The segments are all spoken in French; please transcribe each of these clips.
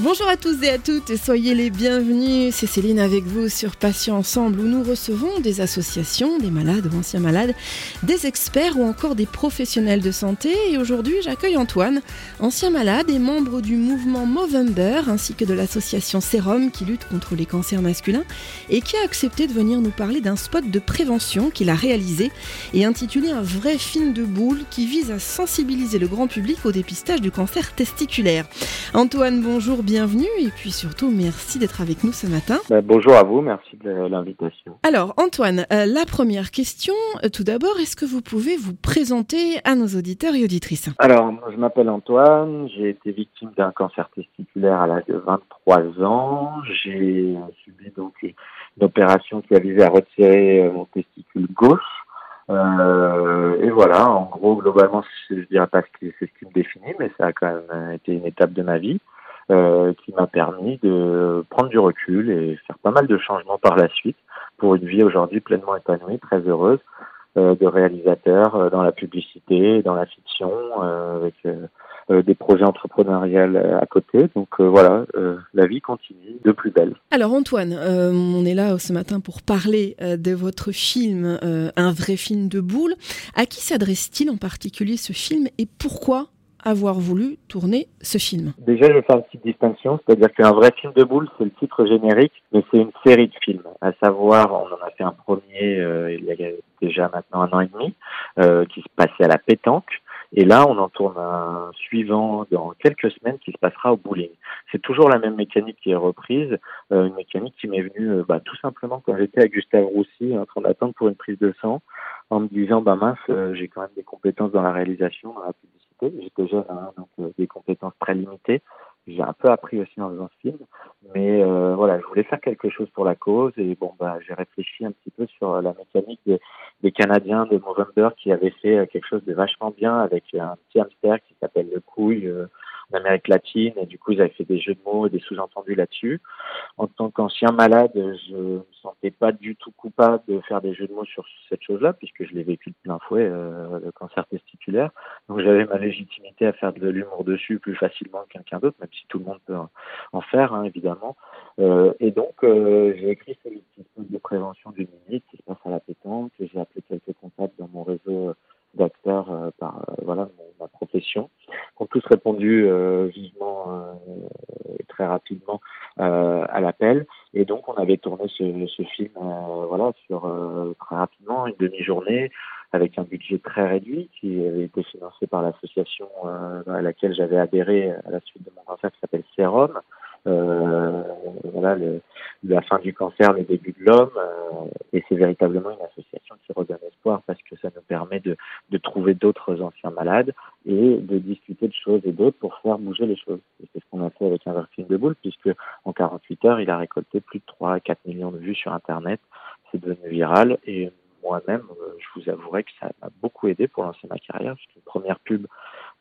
Bonjour à tous et à toutes et soyez les bienvenus. C'est Céline avec vous sur Patients Ensemble où nous recevons des associations, des malades ou anciens malades, des experts ou encore des professionnels de santé. Et aujourd'hui, j'accueille Antoine, ancien malade et membre du mouvement Movember ainsi que de l'association Serum qui lutte contre les cancers masculins et qui a accepté de venir nous parler d'un spot de prévention qu'il a réalisé et intitulé Un vrai film de boule qui vise à sensibiliser le grand public au dépistage du cancer testiculaire. Antoine, bonjour, bienvenue et puis surtout merci d'être avec nous ce matin. Ben, bonjour à vous, merci de l'invitation. Alors Antoine, euh, la première question, euh, tout d'abord, est-ce que vous pouvez vous présenter à nos auditeurs et auditrices? Alors, je m'appelle Antoine, j'ai été victime d'un cancer testiculaire à l'âge de 23 ans. J'ai subi donc une opération qui a visé à retirer euh, mon testicule gauche. Euh, et voilà, en gros, globalement, je dirais pas que c'est ce qui me définit, mais ça a quand même été une étape de ma vie qui m'a permis de prendre du recul et faire pas mal de changements par la suite pour une vie aujourd'hui pleinement épanouie, très heureuse, euh, de réalisateur euh, dans la publicité, dans la fiction, euh, avec euh, des projets entrepreneuriales à côté. Donc voilà, la vie continue de plus belle. Alors Antoine, on est là ce matin pour parler de votre film, un vrai film de boule. À qui s'adresse-t-il en particulier ce film et pourquoi avoir voulu tourner ce film Déjà, je vais faire une petite distinction, c'est-à-dire qu'un vrai film de boule, c'est le titre générique, mais c'est une série de films. À savoir, on en a fait un premier euh, il y a déjà maintenant un an et demi, euh, qui se passait à la pétanque. Et là, on en tourne un suivant dans quelques semaines qui se passera au bowling. C'est toujours la même mécanique qui est reprise, euh, une mécanique qui m'est venue bah, tout simplement quand j'étais à Gustave Roussy en train d'attendre pour une prise de sang, en me disant bah mince, j'ai quand même des compétences dans la réalisation, dans la publicité. J'étais jeune, hein, donc des compétences très limitées. J'ai un peu appris aussi en faisant ce film, mais euh, voilà, je voulais faire quelque chose pour la cause et bon bah j'ai réfléchi un petit peu sur la mécanique des, Canadiens de Movember qui avaient fait euh, quelque chose de vachement bien avec un petit hamster qui s'appelle le couille euh, en Amérique latine et du coup ils avaient fait des jeux de mots et des sous-entendus là-dessus. En tant qu'ancien malade, je me sentais pas du tout coupable de faire des jeux de mots sur cette chose-là puisque je l'ai vécu de plein fouet, euh, le cancer testiculaire. Donc j'avais ma légitimité à faire de l'humour dessus plus facilement que quelqu'un d'autre, même si tout le monde peut en faire hein, évidemment. Euh, et donc euh, j'ai écrit ce petit de prévention du minute qui se passe à la pétanque. J'ai appelé quelques contacts dans mon réseau d'acteurs euh, par euh, voilà mon, ma profession, qui ont tous euh, vivement et très rapidement à l'appel. Et donc on avait tourné ce, film voilà sur très rapidement une demi-journée avec un budget très réduit qui avait été financé par l'association à laquelle j'avais adhéré à la suite de mon cancer qui s'appelle Serum. Euh, voilà, la fin du cancer, le début de l'homme, euh, et c'est véritablement une association qui redonne parce que ça nous permet de, trouver d'autres anciens malades et de discuter de choses et d'autres pour faire bouger les choses. C'est ce qu'on a fait avec un film de boule, puisque en 48 heures, il a récolté plus de 3 à 4 millions de vues sur Internet. C'est devenu viral et moi-même, euh, je vous avouerai que ça m'a beaucoup aidé pour lancer ma carrière. C'était une première pub,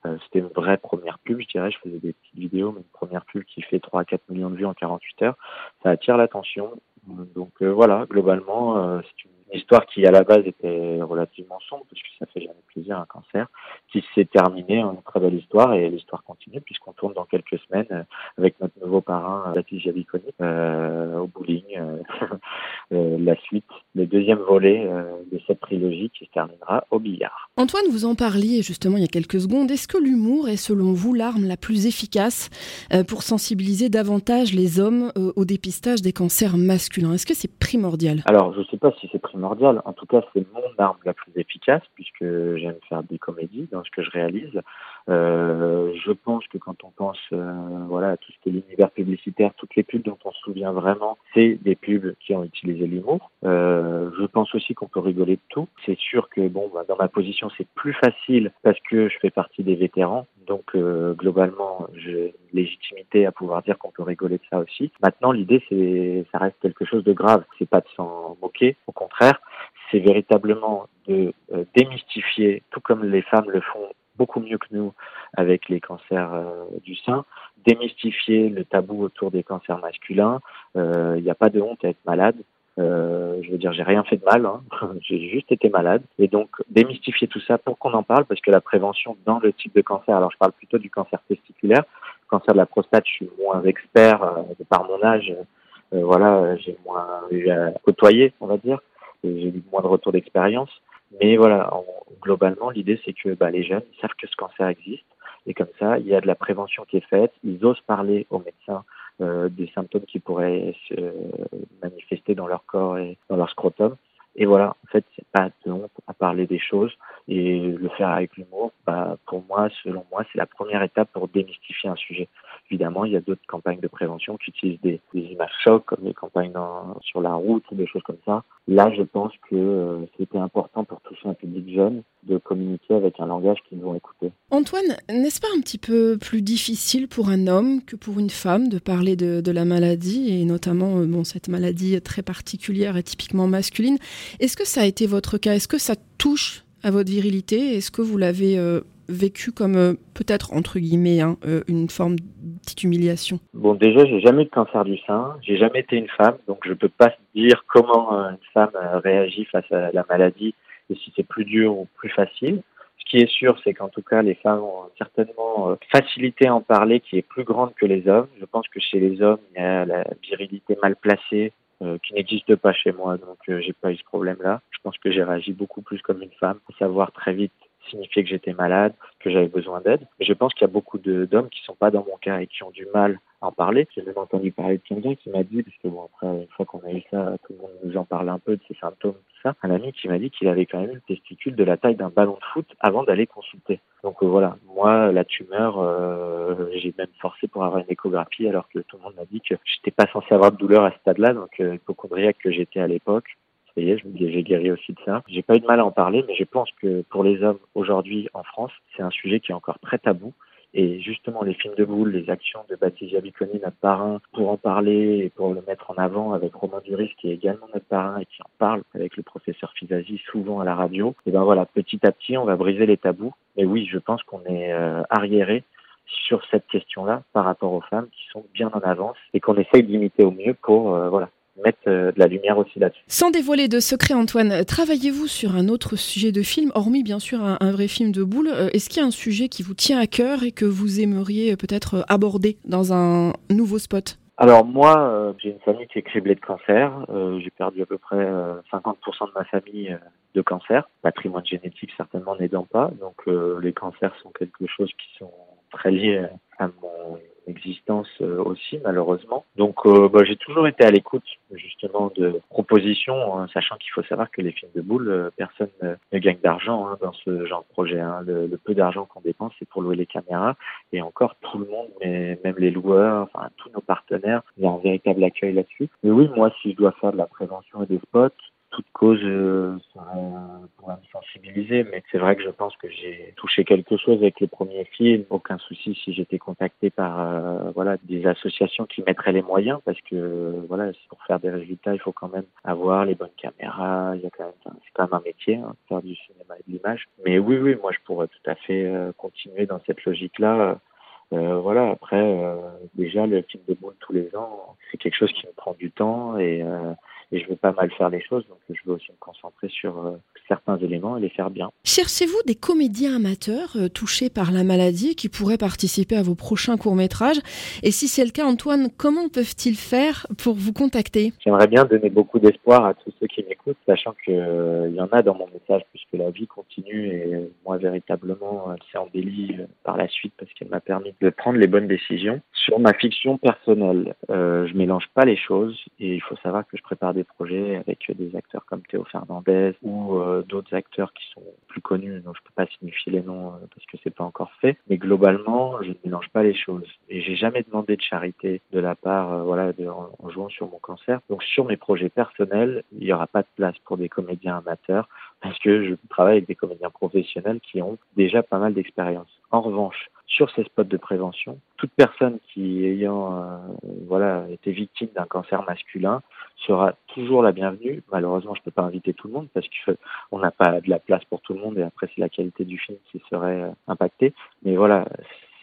euh, c'était une vraie première pub, je dirais. Je faisais des petites vidéos, mais une première pub qui fait 3 à 4 millions de vues en 48 heures, ça attire l'attention. Donc euh, voilà, globalement, c'est une histoire qui à la base était relativement sombre, puisque ça fait jamais plaisir un cancer, qui s'est terminé en une très belle histoire, et l'histoire continue, puisqu'on tourne dans quelques semaines euh, avec notre nouveau parrain, Baptiste Javiconi, euh, au bowling, euh, la suite, le deuxième volet de cette trilogie qui se terminera au billard. Antoine, vous en parliez justement il y a quelques secondes. Est-ce que l'humour est selon vous l'arme la plus efficace pour sensibiliser davantage les hommes au dépistage des cancers masculins? Est-ce que c'est primordial? Alors, je ne sais pas si c'est primordial. En tout cas, c'est mon arme la plus efficace puisque j'aime faire des comédies dans ce que je réalise. Euh, je pense que quand on pense euh, voilà à tout ce qui est l'univers publicitaire, toutes les pubs dont on se souvient vraiment, c'est des pubs qui ont utilisé l'humour. Euh, je pense aussi qu'on peut rigoler de tout. C'est sûr que bon, bah, dans ma position, c'est plus facile parce que je fais partie des vétérans. Donc euh, globalement, j'ai une légitimité à pouvoir dire qu'on peut rigoler de ça aussi. Maintenant, l'idée, c'est ça reste quelque chose de grave. C'est pas de s'en moquer, au contraire, c'est véritablement de euh, démystifier, tout comme les femmes le font beaucoup mieux que nous avec les cancers euh, du sein, démystifier le tabou autour des cancers masculins. Il n'y a pas de honte à être malade. Euh, je veux dire, j'ai rien fait de mal, hein. j'ai juste été malade. Et donc, démystifier tout ça pour qu'on en parle, parce que la prévention dans le type de cancer, alors je parle plutôt du cancer testiculaire, cancer de la prostate, je suis moins expert euh, de par mon âge. Euh, voilà, j'ai moins eu à côtoyer, on va dire. J'ai eu moins de retour d'expérience. Mais voilà, globalement, l'idée c'est que bah, les jeunes ils savent que ce cancer existe et comme ça, il y a de la prévention qui est faite. Ils osent parler aux médecins euh, des symptômes qui pourraient se manifester dans leur corps et dans leur scrotum. Et voilà, en fait, c'est pas de honte à parler des choses et le faire avec l'humour. Bah, pour moi, selon moi, c'est la première étape pour démystifier un sujet. Évidemment, il y a d'autres campagnes de prévention qui utilisent des, des images chocs, comme les campagnes sur la route ou des choses comme ça. Là, je pense que euh, c'était important pour toucher un public jeune de communiquer avec un langage qu'ils vont écouter. Antoine, n'est-ce pas un petit peu plus difficile pour un homme que pour une femme de parler de, de la maladie et notamment euh, bon, cette maladie très particulière et typiquement masculine? Est-ce que ça a été votre cas? Est-ce que ça touche à votre virilité? Est-ce que vous l'avez euh, vécu comme euh, peut-être entre guillemets hein, euh, une forme de Bon, déjà, j'ai jamais eu de cancer du sein, j'ai jamais été une femme, donc je peux pas dire comment une femme réagit face à la maladie et si c'est plus dur ou plus facile. Ce qui est sûr, c'est qu'en tout cas, les femmes ont certainement facilité à en parler qui est plus grande que les hommes. Je pense que chez les hommes, il y a la virilité mal placée, qui n'existe pas chez moi, donc j'ai pas eu ce problème-là. Je pense que j'ai réagi beaucoup plus comme une femme, à savoir très vite signifier que j'étais malade, que j'avais besoin d'aide. Je pense qu'il y a beaucoup d'hommes qui sont pas dans mon cas et qui ont du mal à en parler. J'ai même entendu parler de quelqu'un qui m'a dit, parce que bon après une fois qu'on a eu ça, tout le monde nous en parle un peu de ses symptômes, tout ça. Un ami qui m'a dit qu'il avait quand même eu le testicule de la taille d'un ballon de foot avant d'aller consulter. Donc euh, voilà, moi la tumeur, euh, j'ai même forcé pour avoir une échographie alors que tout le monde m'a dit que j'étais pas censé avoir de douleur à ce stade-là, donc euh, hypochondriaque que j'étais à l'époque dis, j'ai guéri aussi de ça. J'ai pas eu de mal à en parler, mais je pense que pour les hommes aujourd'hui en France, c'est un sujet qui est encore très tabou. Et justement, les films de boules, les actions de Baptiste Jabiconi, notre parrain, pour en parler et pour le mettre en avant avec Romain Duris, qui est également notre parrain et qui en parle avec le professeur Fizazi souvent à la radio. Et ben voilà, petit à petit, on va briser les tabous. Mais oui, je pense qu'on est euh, arriéré sur cette question-là par rapport aux femmes qui sont bien en avance et qu'on essaye d'imiter au mieux pour euh, voilà mettre euh, de la lumière aussi là-dessus. Sans dévoiler de secret, Antoine, travaillez-vous sur un autre sujet de film, hormis bien sûr un, vrai film de boule euh, Est-ce qu'il y a un sujet qui vous tient à cœur et que vous aimeriez peut-être aborder dans un nouveau spot? Alors moi, euh, j'ai une famille qui est criblée de cancer. j'ai perdu à peu près 50% de ma famille de cancer. Patrimoine génétique certainement n'aidant pas. Donc les cancers sont quelque chose qui sont très liés à mon existence euh, aussi malheureusement. Donc euh, bah, j'ai toujours été à l'écoute justement de propositions, hein, sachant qu'il faut savoir que les films de boules, euh, personne ne, gagne d'argent hein, dans ce genre de projet. Hein. Le, le, peu d'argent qu'on dépense, c'est pour louer les caméras et encore tout le monde, mais même les loueurs, enfin tous nos partenaires, il y a un véritable accueil là-dessus. Mais oui, moi si je dois faire de la prévention et des spots, toute cause euh, pourrait me sensibiliser, mais c'est vrai que je pense que j'ai touché quelque chose avec les premiers films. Aucun souci si j'étais contacté par euh, voilà des associations qui mettraient les moyens, parce que voilà pour faire des résultats, il faut quand même avoir les bonnes caméras. Il y a quand même c'est quand même un métier, hein, faire du cinéma et de l'image. Mais oui, oui, moi je pourrais tout à fait euh, continuer dans cette logique-là. Euh, voilà, après, euh, déjà, le film de boule tous les ans, c'est quelque chose qui me prend du temps et, euh, et je veux pas mal faire les choses, donc je veux aussi me concentrer sur euh, certains éléments et les faire bien. Cherchez-vous des comédiens amateurs touchés par la maladie qui pourraient participer à vos prochains courts-métrages? Et si c'est le cas, Antoine, comment peuvent-ils faire pour vous contacter? J'aimerais bien donner beaucoup d'espoir à tous ceux qui m'écoutent, sachant qu'il y en a dans mon message, puisque la vie continue et moi, véritablement, elle s'est embellie par la suite parce qu'elle m'a permis de prendre les bonnes décisions. Sur ma fiction personnelle, euh, je mélange pas les choses et il faut savoir que je prépare des projets avec des acteurs comme Théo Fernandez ou euh, d'autres acteurs qui sont plus connus, donc je peux pas signifier les noms euh, parce que c'est pas encore fait. Mais globalement, je ne mélange pas les choses et j'ai jamais demandé de charité de la part, euh, voilà, en, en, jouant sur mon cancer. Donc sur mes projets personnels, il y aura pas de place pour des comédiens amateurs parce que je travaille avec des comédiens professionnels qui ont déjà pas mal d'expérience. En revanche, sur ces spots de prévention, toute personne qui ayant euh, voilà été victime d'un cancer masculin sera toujours la bienvenue. Malheureusement, je peux pas inviter tout le monde parce que on n'a pas de la place pour tout le monde et après c'est la qualité du film qui serait euh, impactée. Mais voilà,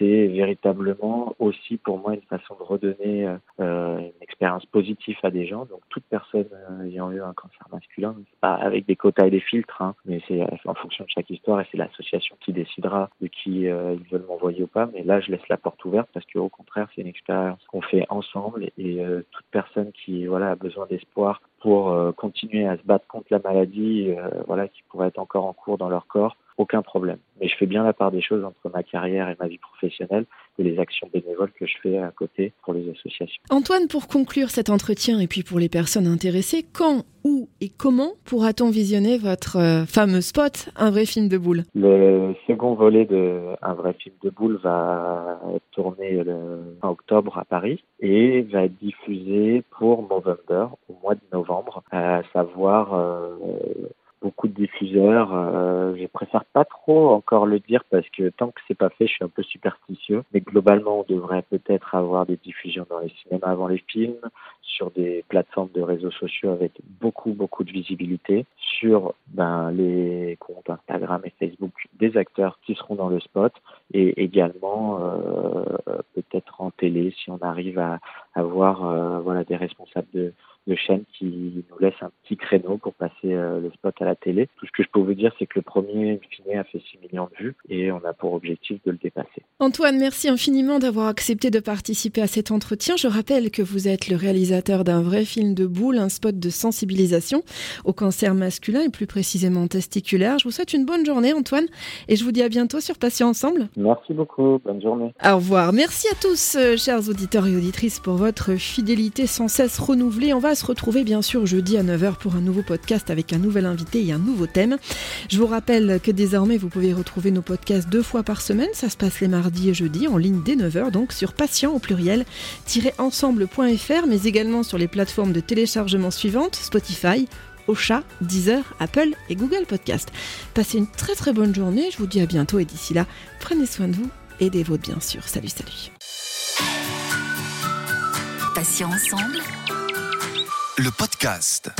c'est véritablement aussi pour moi une façon de redonner euh, une expérience positive à des gens. Donc toute personne euh, ayant eu un cancer masculin, pas avec des quotas et des filtres, hein, mais c'est en fonction de chaque histoire et c'est l'association qui décidera de qui euh, ils veulent m'envoyer ou pas. Mais là, je laisse la porte ouverte parce qu'au contraire, c'est une expérience qu'on fait ensemble et euh, toute personne qui voilà a besoin d'espoir pour euh, continuer à se battre contre la maladie, voilà, qui pourrait être encore en cours dans leur corps, aucun problème. Mais je fais bien la part des choses entre ma carrière et ma vie professionnelle et les actions bénévoles que je fais à côté pour les associations. Antoine, pour conclure cet entretien et puis pour les personnes intéressées, quand, où et comment pourra-t-on visionner votre euh, fameux spot, Un vrai film de boule? Le second volet de Un vrai film de boule va être tourné le, en octobre à Paris et va être diffusé pour November au mois de novembre, à savoir euh, beaucoup de diffuseurs. Euh, je préfère pas trop encore le dire parce que tant que c'est pas fait, je suis un peu superstitieux. Mais globalement, on devrait peut-être avoir des diffusions dans les cinémas avant les films, sur des plateformes de réseaux sociaux avec beaucoup beaucoup de visibilité, sur ben, les comptes Instagram et Facebook des acteurs qui seront dans le spot et également euh, peut-être en télé si on arrive à avoir euh, voilà des responsables de de chaînes qui nous laisse un petit créneau pour passer euh, le spot à la télé. Tout ce que je peux vous dire, c'est que le premier, fini, a fait 6 millions de vues et on a pour objectif de le dépasser. Antoine, merci infiniment d'avoir accepté de participer à cet entretien. Je rappelle que vous êtes le réalisateur d'un vrai film de boule, un spot de sensibilisation au cancer masculin et plus précisément testiculaire. Je vous souhaite une bonne journée, Antoine, et je vous dis à bientôt sur Patient Ensemble. Merci beaucoup. Bonne journée. Au revoir. Merci à tous, euh, chers auditeurs et auditrices, pour votre fidélité sans cesse renouvelée. On va se retrouver bien sûr jeudi à 9h pour un nouveau podcast avec un nouvel invité et un nouveau thème. Je vous rappelle que désormais vous pouvez retrouver nos podcasts deux fois par semaine. Ça se passe les mardis et jeudis en ligne dès 9h donc sur patient au pluriel ensemble.fr mais également sur les plateformes de téléchargement suivantes Spotify, Ocha, Deezer, Apple et Google Podcast. Passez une très très bonne journée, je vous dis à bientôt et d'ici là, prenez soin de vous et des vôtres bien sûr. Salut, salut. Patient ensemble le podcast.